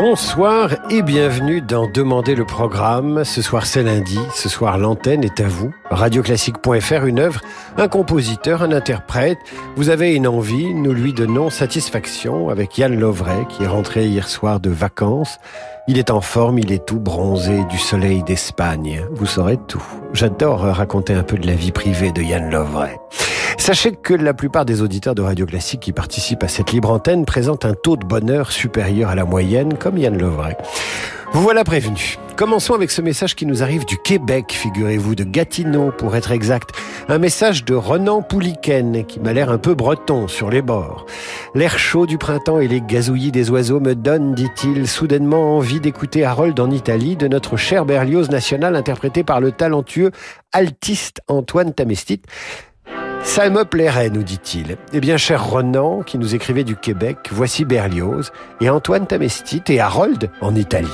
Bonsoir et bienvenue dans Demandez le programme. Ce soir c'est lundi, ce soir l'antenne est à vous. Radioclassique.fr, une œuvre, un compositeur, un interprète. Vous avez une envie, nous lui donnons satisfaction avec Yann Lovray qui est rentré hier soir de vacances. Il est en forme, il est tout bronzé du soleil d'Espagne. Vous saurez tout. J'adore raconter un peu de la vie privée de Yann Lovray. Sachez que la plupart des auditeurs de Radio Classique qui participent à cette libre antenne présentent un taux de bonheur supérieur à la moyenne, comme Yann Lovray. Vous voilà prévenu. Commençons avec ce message qui nous arrive du Québec, figurez-vous, de Gatineau pour être exact. Un message de Renan Pouliken qui m'a l'air un peu breton sur les bords. L'air chaud du printemps et les gazouillis des oiseaux me donnent, dit-il, soudainement envie d'écouter Harold en Italie de notre cher Berlioz national interprété par le talentueux altiste Antoine Tamestit. Ça me plairait, nous dit-il. Eh bien, cher Renan, qui nous écrivait du Québec, voici Berlioz et Antoine Tamestit et Harold en Italie.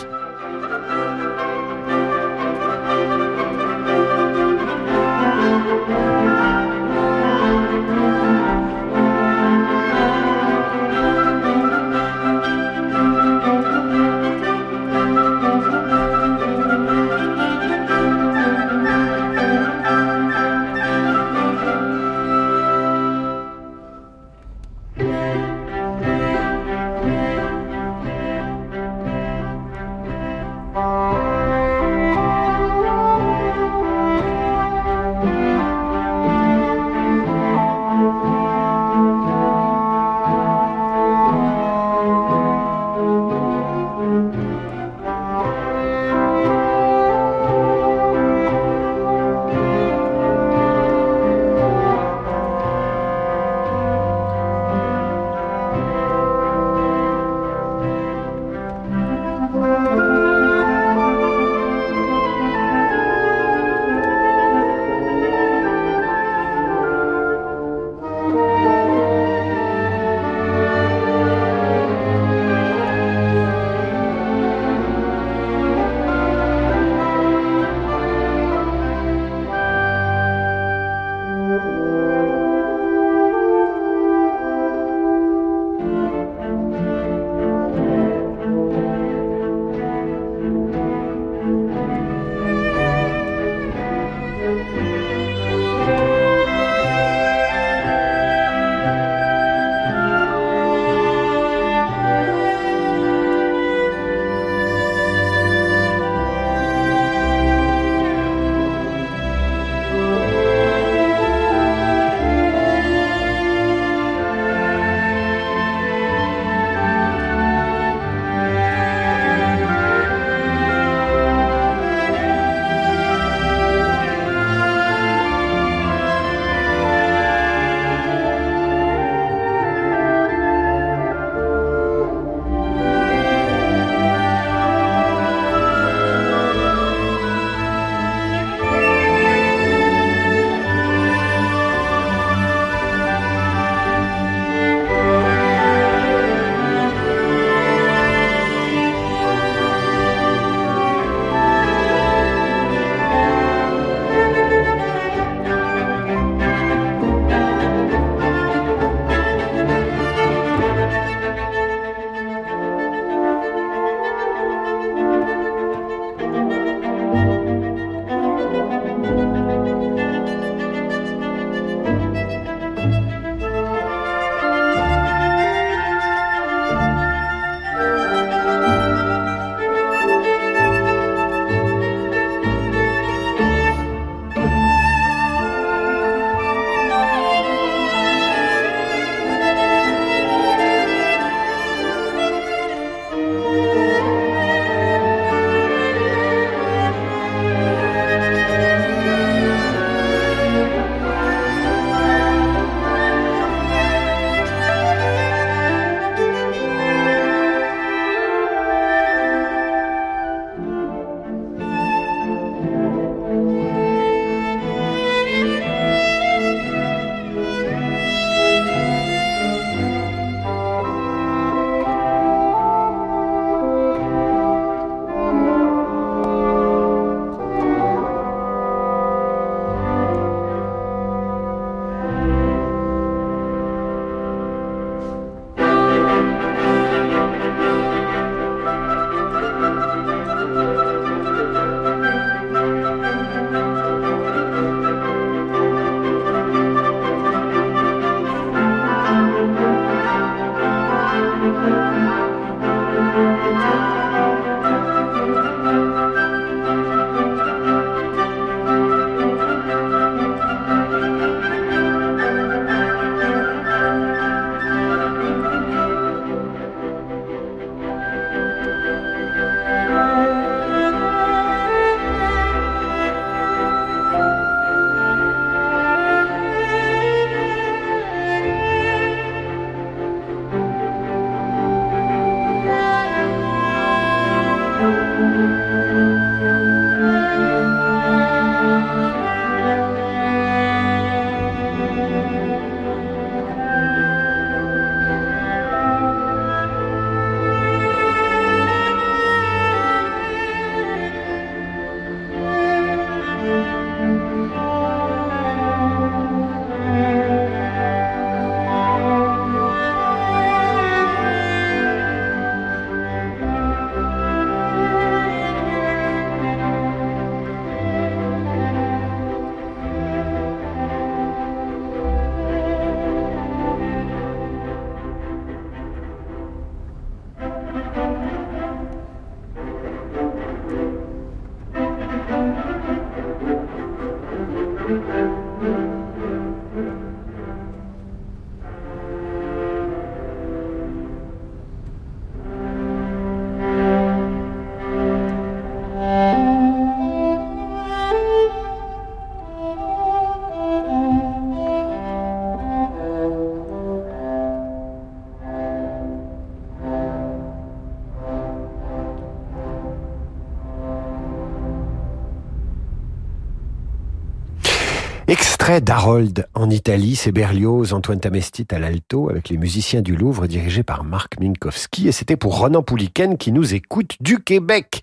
d'Harold en Italie, c'est Berlioz, Antoine Tamestit à l'alto, avec les musiciens du Louvre dirigés par Marc Minkowski. Et c'était pour Ronan Pouliken qui nous écoute du Québec.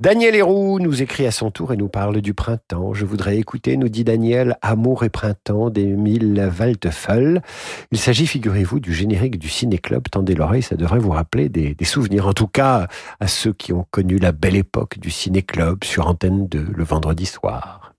Daniel Héroux nous écrit à son tour et nous parle du printemps. Je voudrais écouter, nous dit Daniel, Amour et printemps d'Émile Waldteufel. Il s'agit, figurez-vous, du générique du Ciné-Club. Tendez l'oreille, ça devrait vous rappeler des, des, souvenirs. En tout cas, à ceux qui ont connu la belle époque du Ciné-Club sur antenne de le vendredi soir.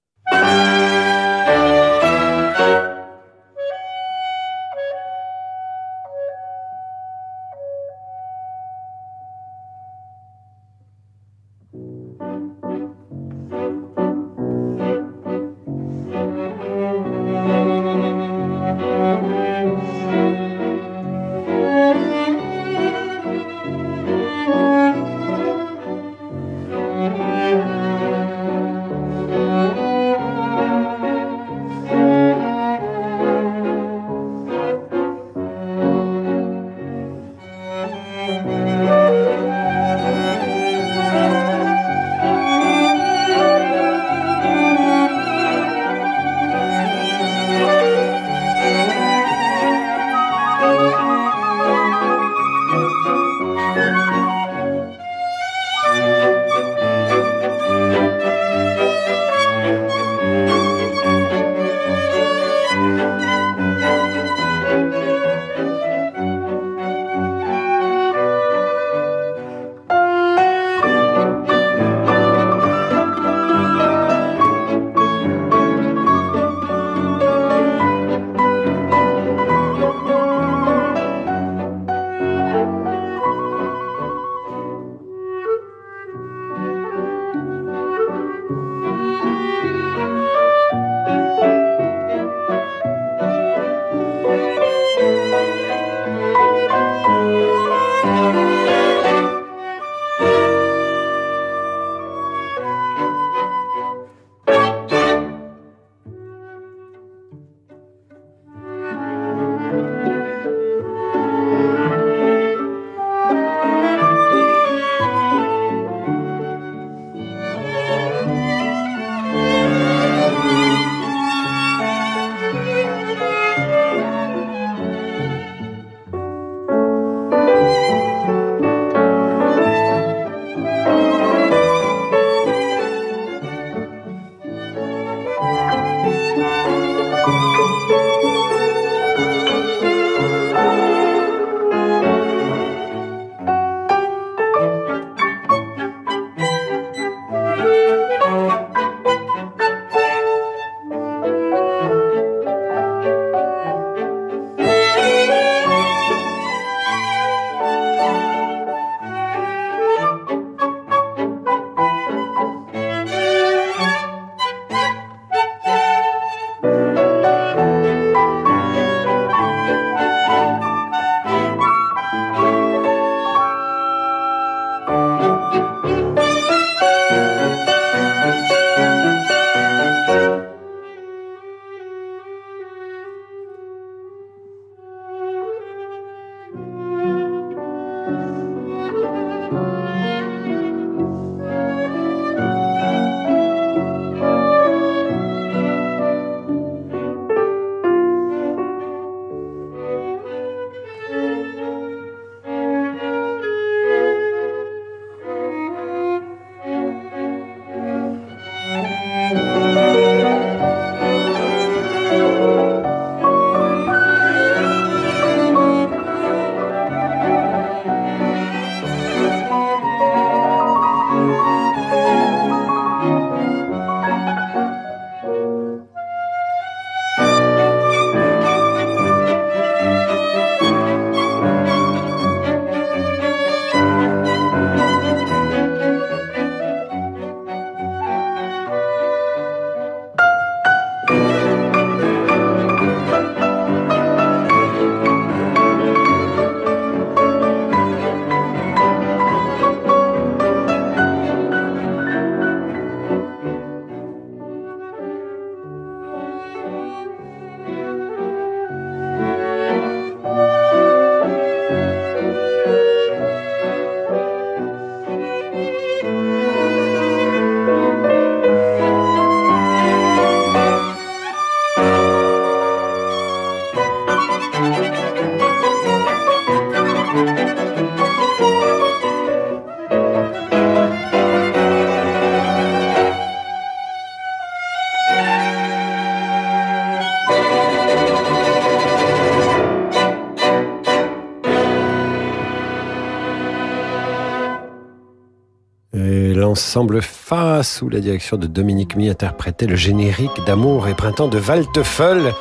L'ensemble Fa, sous la direction de Dominique Mi, interprétait le générique d'Amour et Printemps de Walteufel.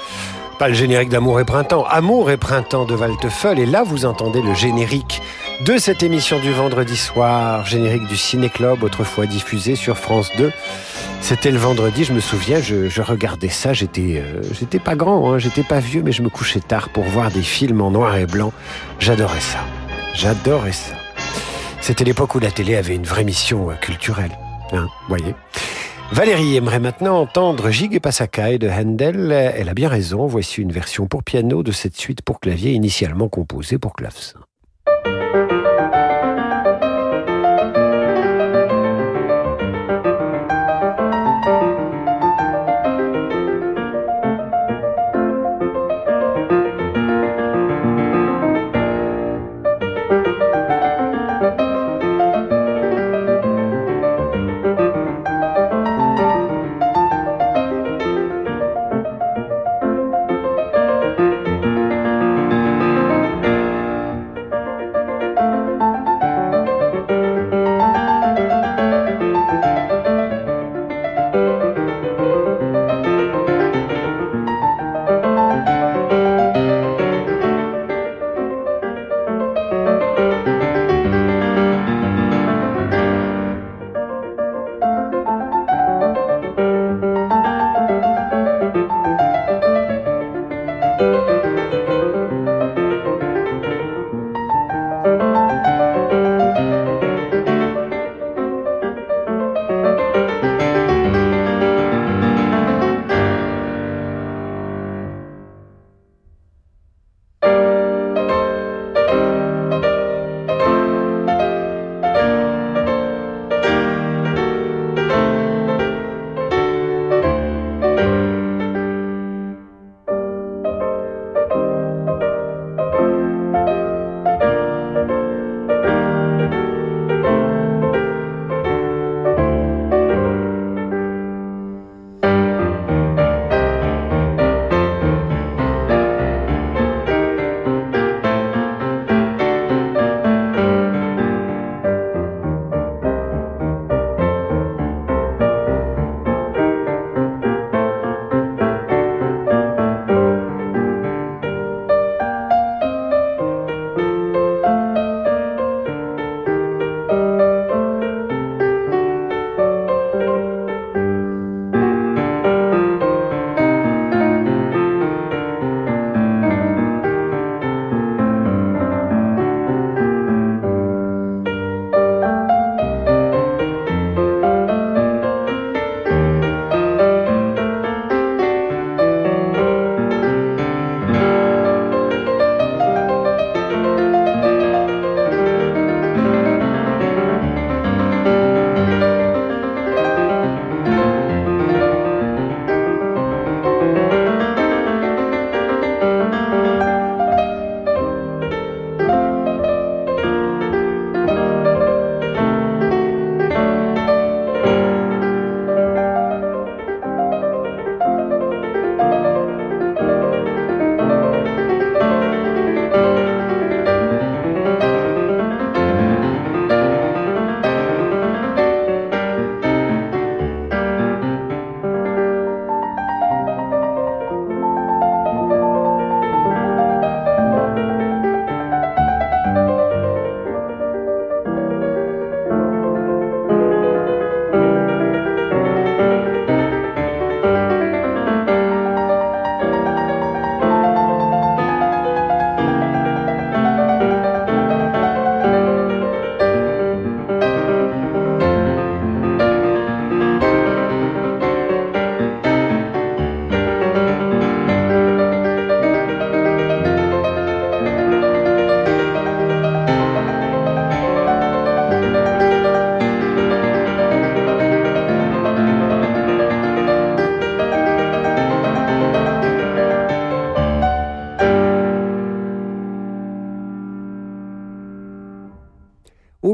Pas le générique d'Amour et Printemps, Amour et Printemps de Walteufel. Et là, vous entendez le générique de cette émission du vendredi soir, générique du Ciné Club, autrefois diffusé sur France 2. C'était le vendredi, je me souviens, je, regardais ça, j'étais euh, pas grand, hein, j'étais pas vieux, mais je me couchais tard pour voir des films en noir et blanc. J'adorais ça. J'adorais ça. C'était l'époque où la télé avait une vraie mission euh, culturelle. Hein, voyez Valérie aimerait maintenant entendre Gig et Passacaille de Handel. Elle a bien raison. Voici une version pour piano de cette suite pour clavier initialement composée pour clavecin.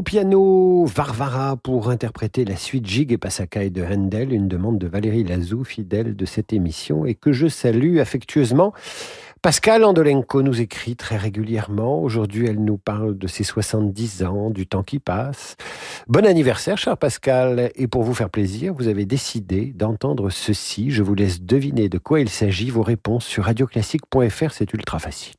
Piano Varvara pour interpréter la suite Gig et Passacaille de Handel, une demande de Valérie Lazou, fidèle de cette émission, et que je salue affectueusement Pascal Andolenko nous écrit très régulièrement. Aujourd'hui, elle nous parle de ses 70 ans, du temps qui passe. Bon anniversaire, cher Pascal. Et pour vous faire plaisir, vous avez décidé d'entendre ceci. Je vous laisse deviner de quoi il s'agit. Vos réponses sur radioclassique.fr, c'est ultra facile.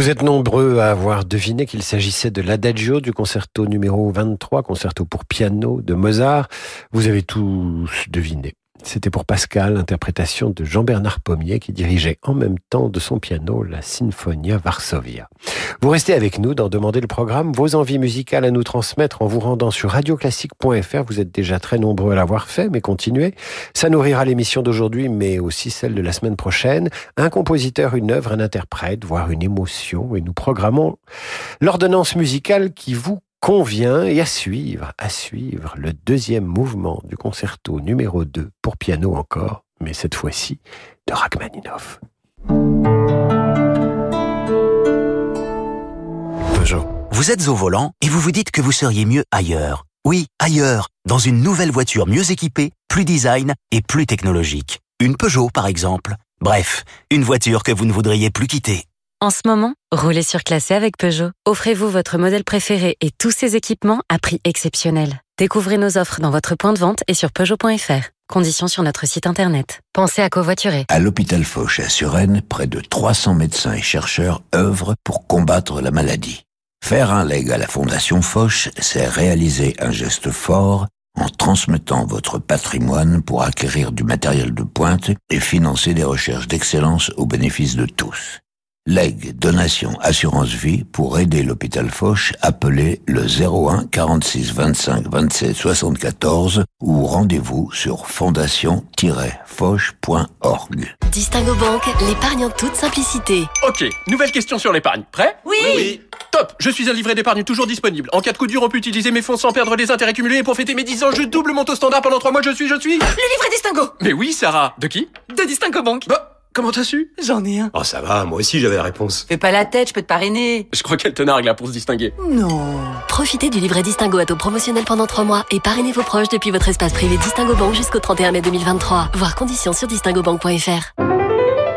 Vous êtes nombreux à avoir deviné qu'il s'agissait de l'adagio du concerto numéro 23, concerto pour piano de Mozart. Vous avez tous deviné. C'était pour Pascal, interprétation de Jean-Bernard Pommier qui dirigeait en même temps de son piano la Sinfonia Varsovia. Vous restez avec nous dans Demander le programme, vos envies musicales à nous transmettre en vous rendant sur radioclassique.fr. Vous êtes déjà très nombreux à l'avoir fait, mais continuez. Ça nourrira l'émission d'aujourd'hui, mais aussi celle de la semaine prochaine. Un compositeur, une œuvre, un interprète, voire une émotion, et nous programmons l'ordonnance musicale qui vous convient et à suivre, à suivre le deuxième mouvement du concerto numéro 2 pour piano encore, mais cette fois-ci de Rachmaninoff. Peugeot. Vous êtes au volant et vous vous dites que vous seriez mieux ailleurs. Oui, ailleurs, dans une nouvelle voiture mieux équipée, plus design et plus technologique. Une Peugeot, par exemple. Bref, une voiture que vous ne voudriez plus quitter. En ce moment, roulez surclassé avec Peugeot. Offrez-vous votre modèle préféré et tous ses équipements à prix exceptionnel. Découvrez nos offres dans votre point de vente et sur Peugeot.fr. Conditions sur notre site internet. Pensez à covoiturer. À l'hôpital Foch à Suresnes, près de 300 médecins et chercheurs œuvrent pour combattre la maladie. Faire un leg à la Fondation Foch, c'est réaliser un geste fort en transmettant votre patrimoine pour acquérir du matériel de pointe et financer des recherches d'excellence au bénéfice de tous. Leg, donation, assurance vie pour aider l'hôpital Foch, appelez le 01 46 25 27 74 ou rendez-vous sur fondation-foch.org. Distingo Banque, l'épargne en toute simplicité. Ok, nouvelle question sur l'épargne. Prêt? Oui, oui. Top Je suis un livret d'épargne toujours disponible. En cas de coup dur, on peut utiliser mes fonds sans perdre les intérêts cumulés et pour fêter mes 10 ans, je double mon taux standard pendant 3 mois, je suis, je suis... Le livret Distingo Mais oui, Sarah. De qui? De Distingo Banque. Bah, comment t'as su? J'en ai un. Oh ça va, moi aussi j'avais la réponse. Fais pas la tête, je peux te parrainer. Je crois qu'elle te nargue là pour se distinguer. Non. Profitez du livret Distingo à taux promotionnel pendant 3 mois et parrainez vos proches depuis votre espace privé Distingo Banque jusqu'au 31 mai 2023. Voir conditions sur distingobank.fr.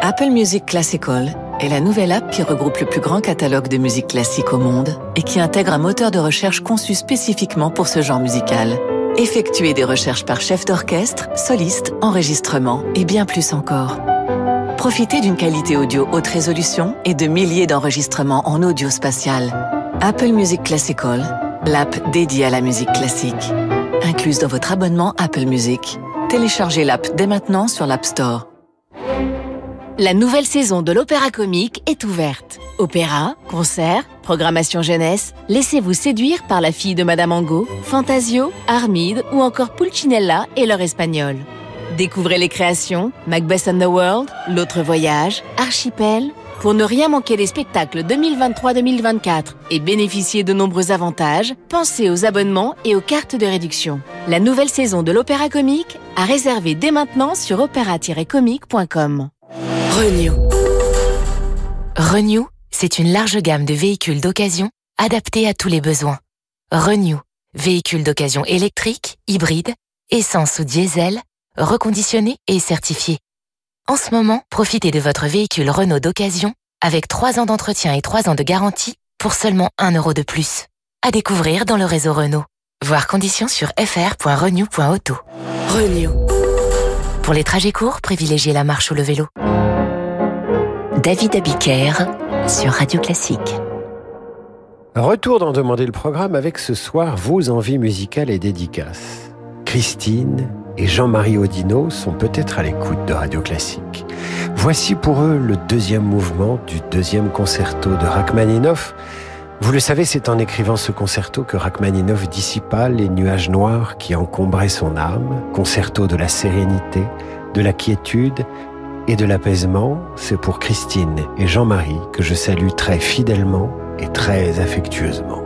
Apple Music Classical est la nouvelle app qui regroupe le plus grand catalogue de musique classique au monde et qui intègre un moteur de recherche conçu spécifiquement pour ce genre musical. Effectuez des recherches par chef d'orchestre, soliste, enregistrement et bien plus encore. Profitez d'une qualité audio haute résolution et de milliers d'enregistrements en audio spatial. Apple Music Classical, l'app dédiée à la musique classique. Incluse dans votre abonnement Apple Music. Téléchargez l'app dès maintenant sur l'App Store. La nouvelle saison de l'Opéra Comique est ouverte. Opéra, concert, programmation jeunesse, laissez-vous séduire par la fille de Madame Angot, Fantasio, Armide ou encore Pulcinella et leur espagnol. Découvrez les créations Macbeth and the World, L'autre voyage, Archipel, pour ne rien manquer des spectacles 2023-2024 et bénéficier de nombreux avantages, pensez aux abonnements et aux cartes de réduction. La nouvelle saison de l'Opéra Comique à réserver dès maintenant sur opéra-comique.com. Renew. Renew, c'est une large gamme de véhicules d'occasion adaptés à tous les besoins. Renew, véhicules d'occasion électriques, hybrides, essence ou diesel, reconditionnés et certifiés. En ce moment, profitez de votre véhicule Renault d'occasion avec 3 ans d'entretien et 3 ans de garantie pour seulement 1 euro de plus. À découvrir dans le réseau Renault. Voir conditions sur fr.renew.auto. Renew. Pour les trajets courts, privilégiez la marche ou le vélo. David Abiker sur Radio Classique. Retour d'en demander le programme avec ce soir vos envies musicales et dédicaces. Christine et Jean-Marie Audino sont peut-être à l'écoute de Radio Classique. Voici pour eux le deuxième mouvement du deuxième concerto de Rachmaninoff. Vous le savez, c'est en écrivant ce concerto que Rachmaninoff dissipa les nuages noirs qui encombraient son âme, concerto de la sérénité, de la quiétude et de l'apaisement. C'est pour Christine et Jean-Marie que je salue très fidèlement et très affectueusement.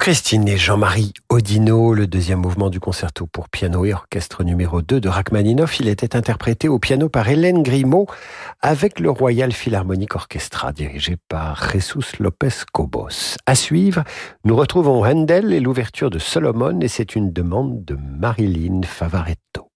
Christine et Jean-Marie Odino, le deuxième mouvement du concerto pour piano et orchestre numéro 2 de Rachmaninoff, il était interprété au piano par Hélène Grimaud avec le Royal Philharmonic Orchestra dirigé par Jesus Lopez Cobos. À suivre, nous retrouvons Handel et l'ouverture de Solomon et c'est une demande de Marilyn Favaretto.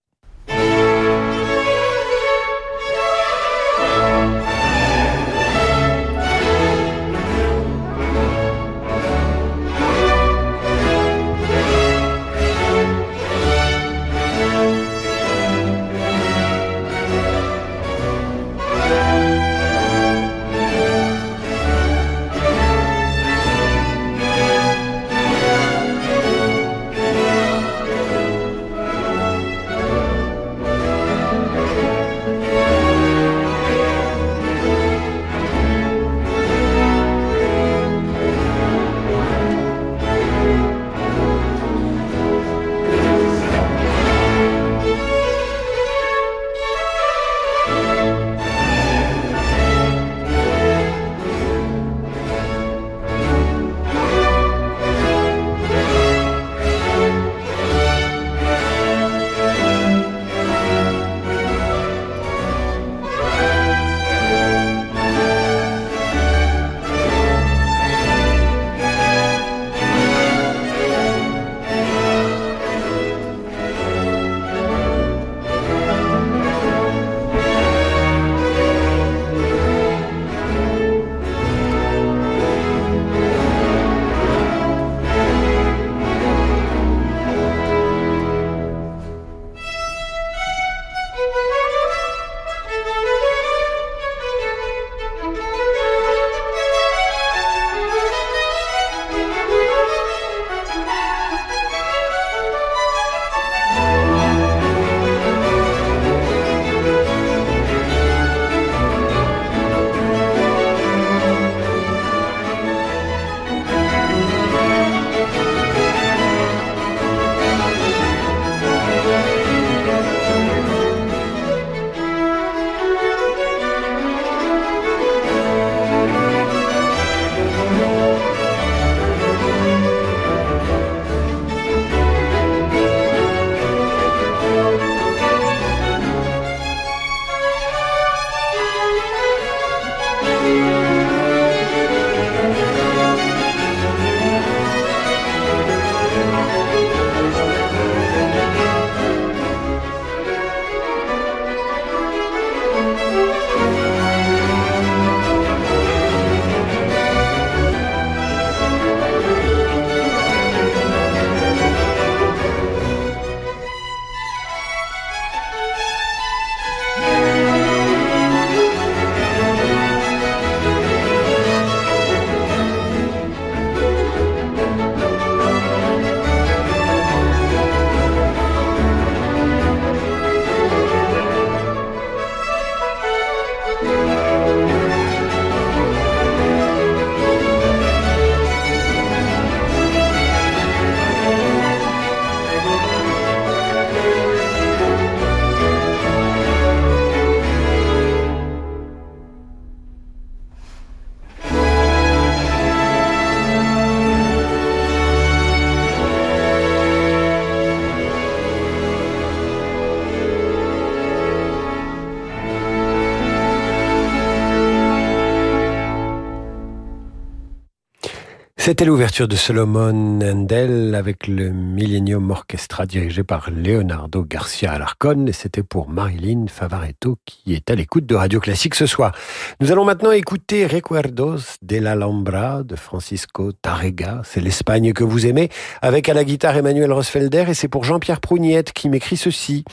C'était l'ouverture de Solomon Handel avec le Millennium Orchestra dirigé par Leonardo Garcia Alarcón et c'était pour Marilyn Favaretto qui est à l'écoute de Radio Classique ce soir. Nous allons maintenant écouter Recuerdos de l'Alhambra de Francisco Tarrega. C'est l'Espagne que vous aimez avec à la guitare Emmanuel Rosfelder et c'est pour Jean-Pierre Prougnette qui m'écrit ceci.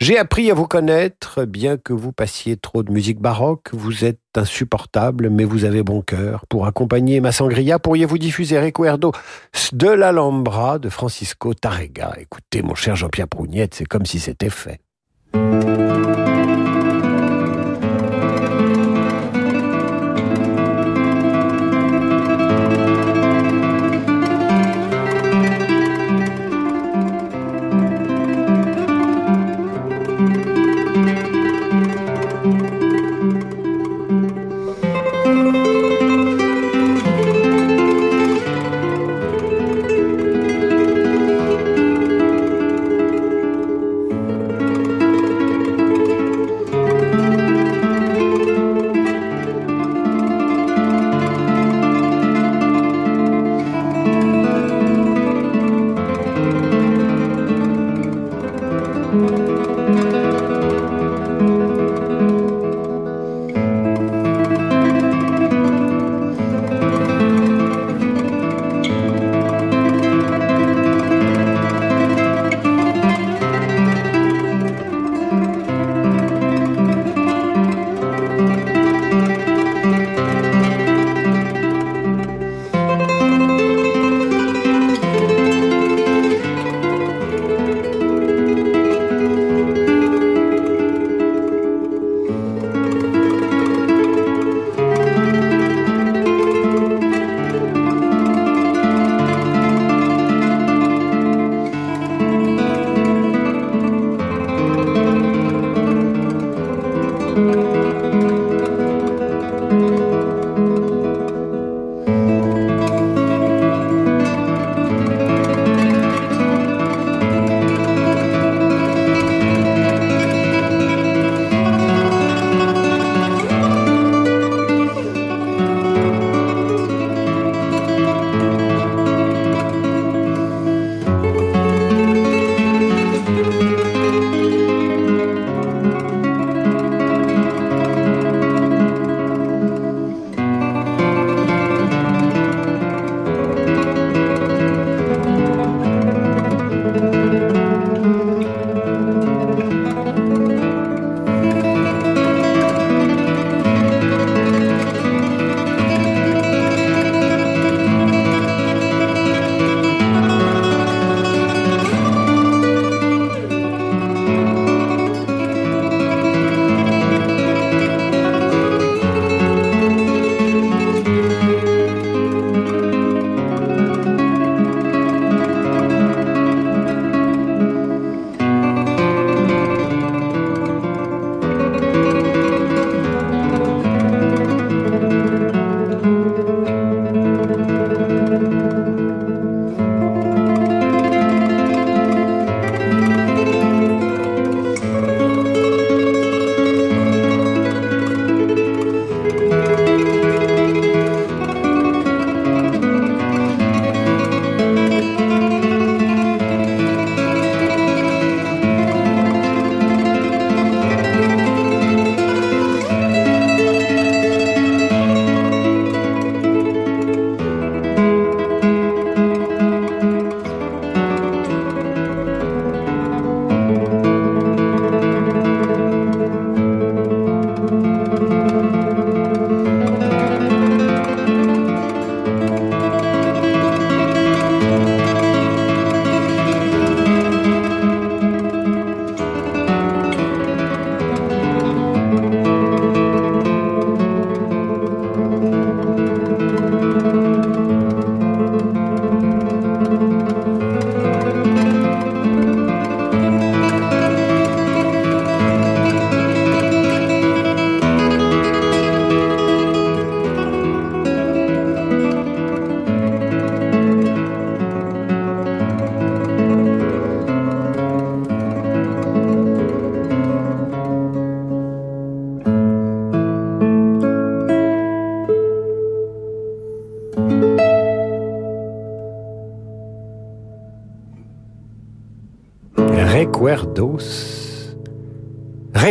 J'ai appris à vous connaître, bien que vous passiez trop de musique baroque, vous êtes insupportable, mais vous avez bon cœur. Pour accompagner ma sangria, pourriez-vous diffuser Recuerdo de l'Alhambra de Francisco Tarrega Écoutez, mon cher Jean-Pierre Prougnette, c'est comme si c'était fait.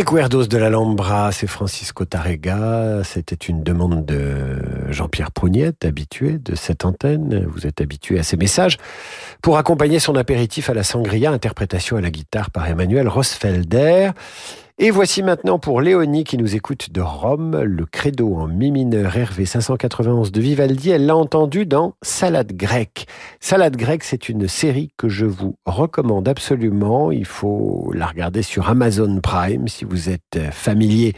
Recuerdos de l'Alhambra, c'est Francisco Tarrega. C'était une demande de Jean-Pierre Prougnette, habitué de cette antenne. Vous êtes habitué à ces messages. Pour accompagner son apéritif à la sangria, interprétation à la guitare par Emmanuel Rosfelder. Et voici maintenant pour Léonie qui nous écoute de Rome, le credo en mi mineur RV 591 de Vivaldi. Elle l'a entendu dans Salade grecque. Salade grecque, c'est une série que je vous recommande absolument. Il faut la regarder sur Amazon Prime si vous êtes familier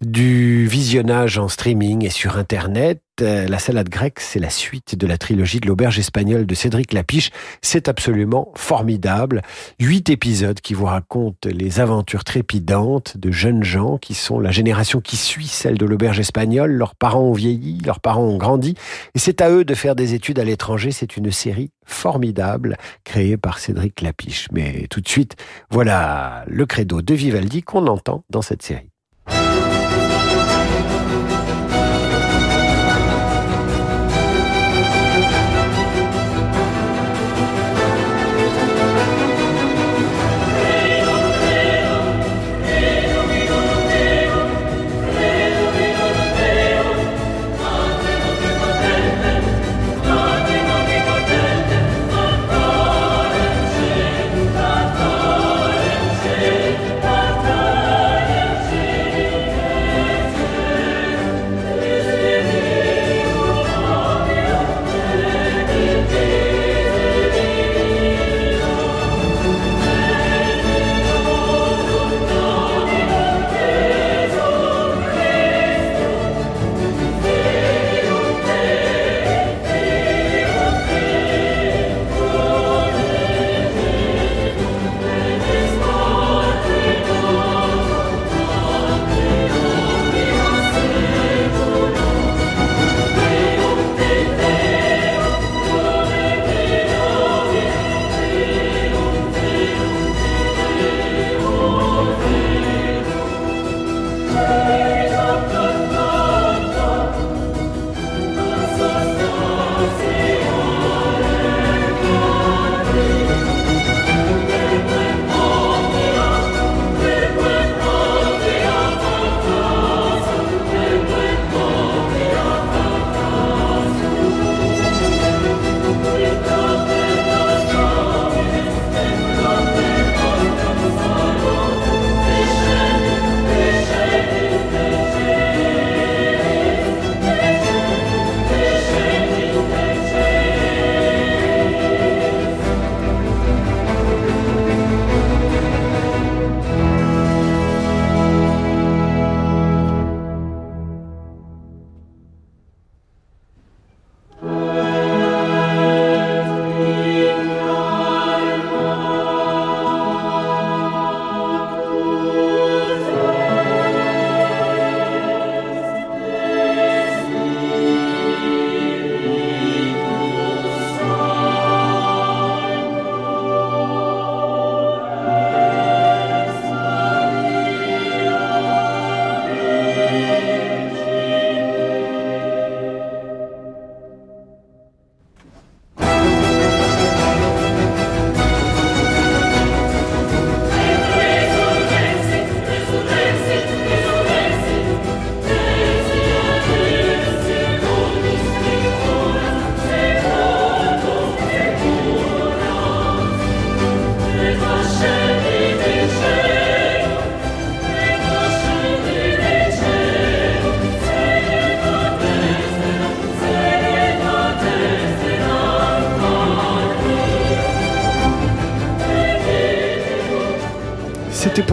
du visionnage en streaming et sur Internet. Euh, la salade grecque, c'est la suite de la trilogie de l'auberge espagnole de Cédric Lapiche. C'est absolument formidable. Huit épisodes qui vous racontent les aventures trépidantes de jeunes gens qui sont la génération qui suit celle de l'auberge espagnole. Leurs parents ont vieilli, leurs parents ont grandi. Et c'est à eux de faire des études à l'étranger. C'est une série formidable créée par Cédric Lapiche. Mais tout de suite, voilà le credo de Vivaldi qu'on entend dans cette série.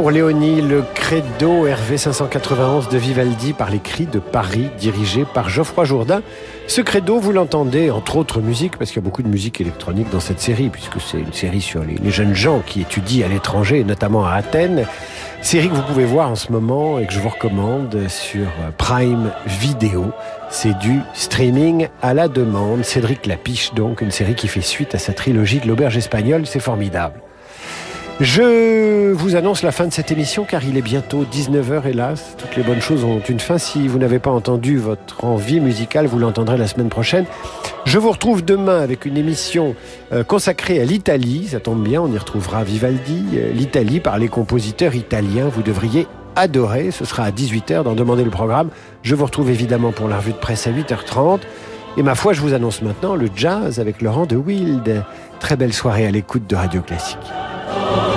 Pour Léonie, le credo RV 591 de Vivaldi par les cris de Paris, dirigé par Geoffroy Jourdain. Ce credo, vous l'entendez entre autres musiques, parce qu'il y a beaucoup de musique électronique dans cette série, puisque c'est une série sur les, jeunes gens qui étudient à l'étranger, notamment à Athènes. Série que vous pouvez voir en ce moment et que je vous recommande sur Prime Video. C'est du streaming à la demande. Cédric Lapiche, donc, une série qui fait suite à sa trilogie de l'auberge espagnole. C'est formidable. Je vous annonce la fin de cette émission car il est bientôt 19h hélas. Toutes les bonnes choses ont une fin. Si vous n'avez pas entendu votre envie musicale, vous l'entendrez la semaine prochaine. Je vous retrouve demain avec une émission euh, consacrée à l'Italie. Ça tombe bien, on y retrouvera Vivaldi, euh, l'Italie par les compositeurs italiens. Vous devriez adorer. Ce sera à 18h dans Demander le programme. Je vous retrouve évidemment pour la revue de presse à 8h30. Et ma foi, je vous annonce maintenant le jazz avec Laurent de Wild. Très belle soirée à l'écoute de Radio Classique. Oh.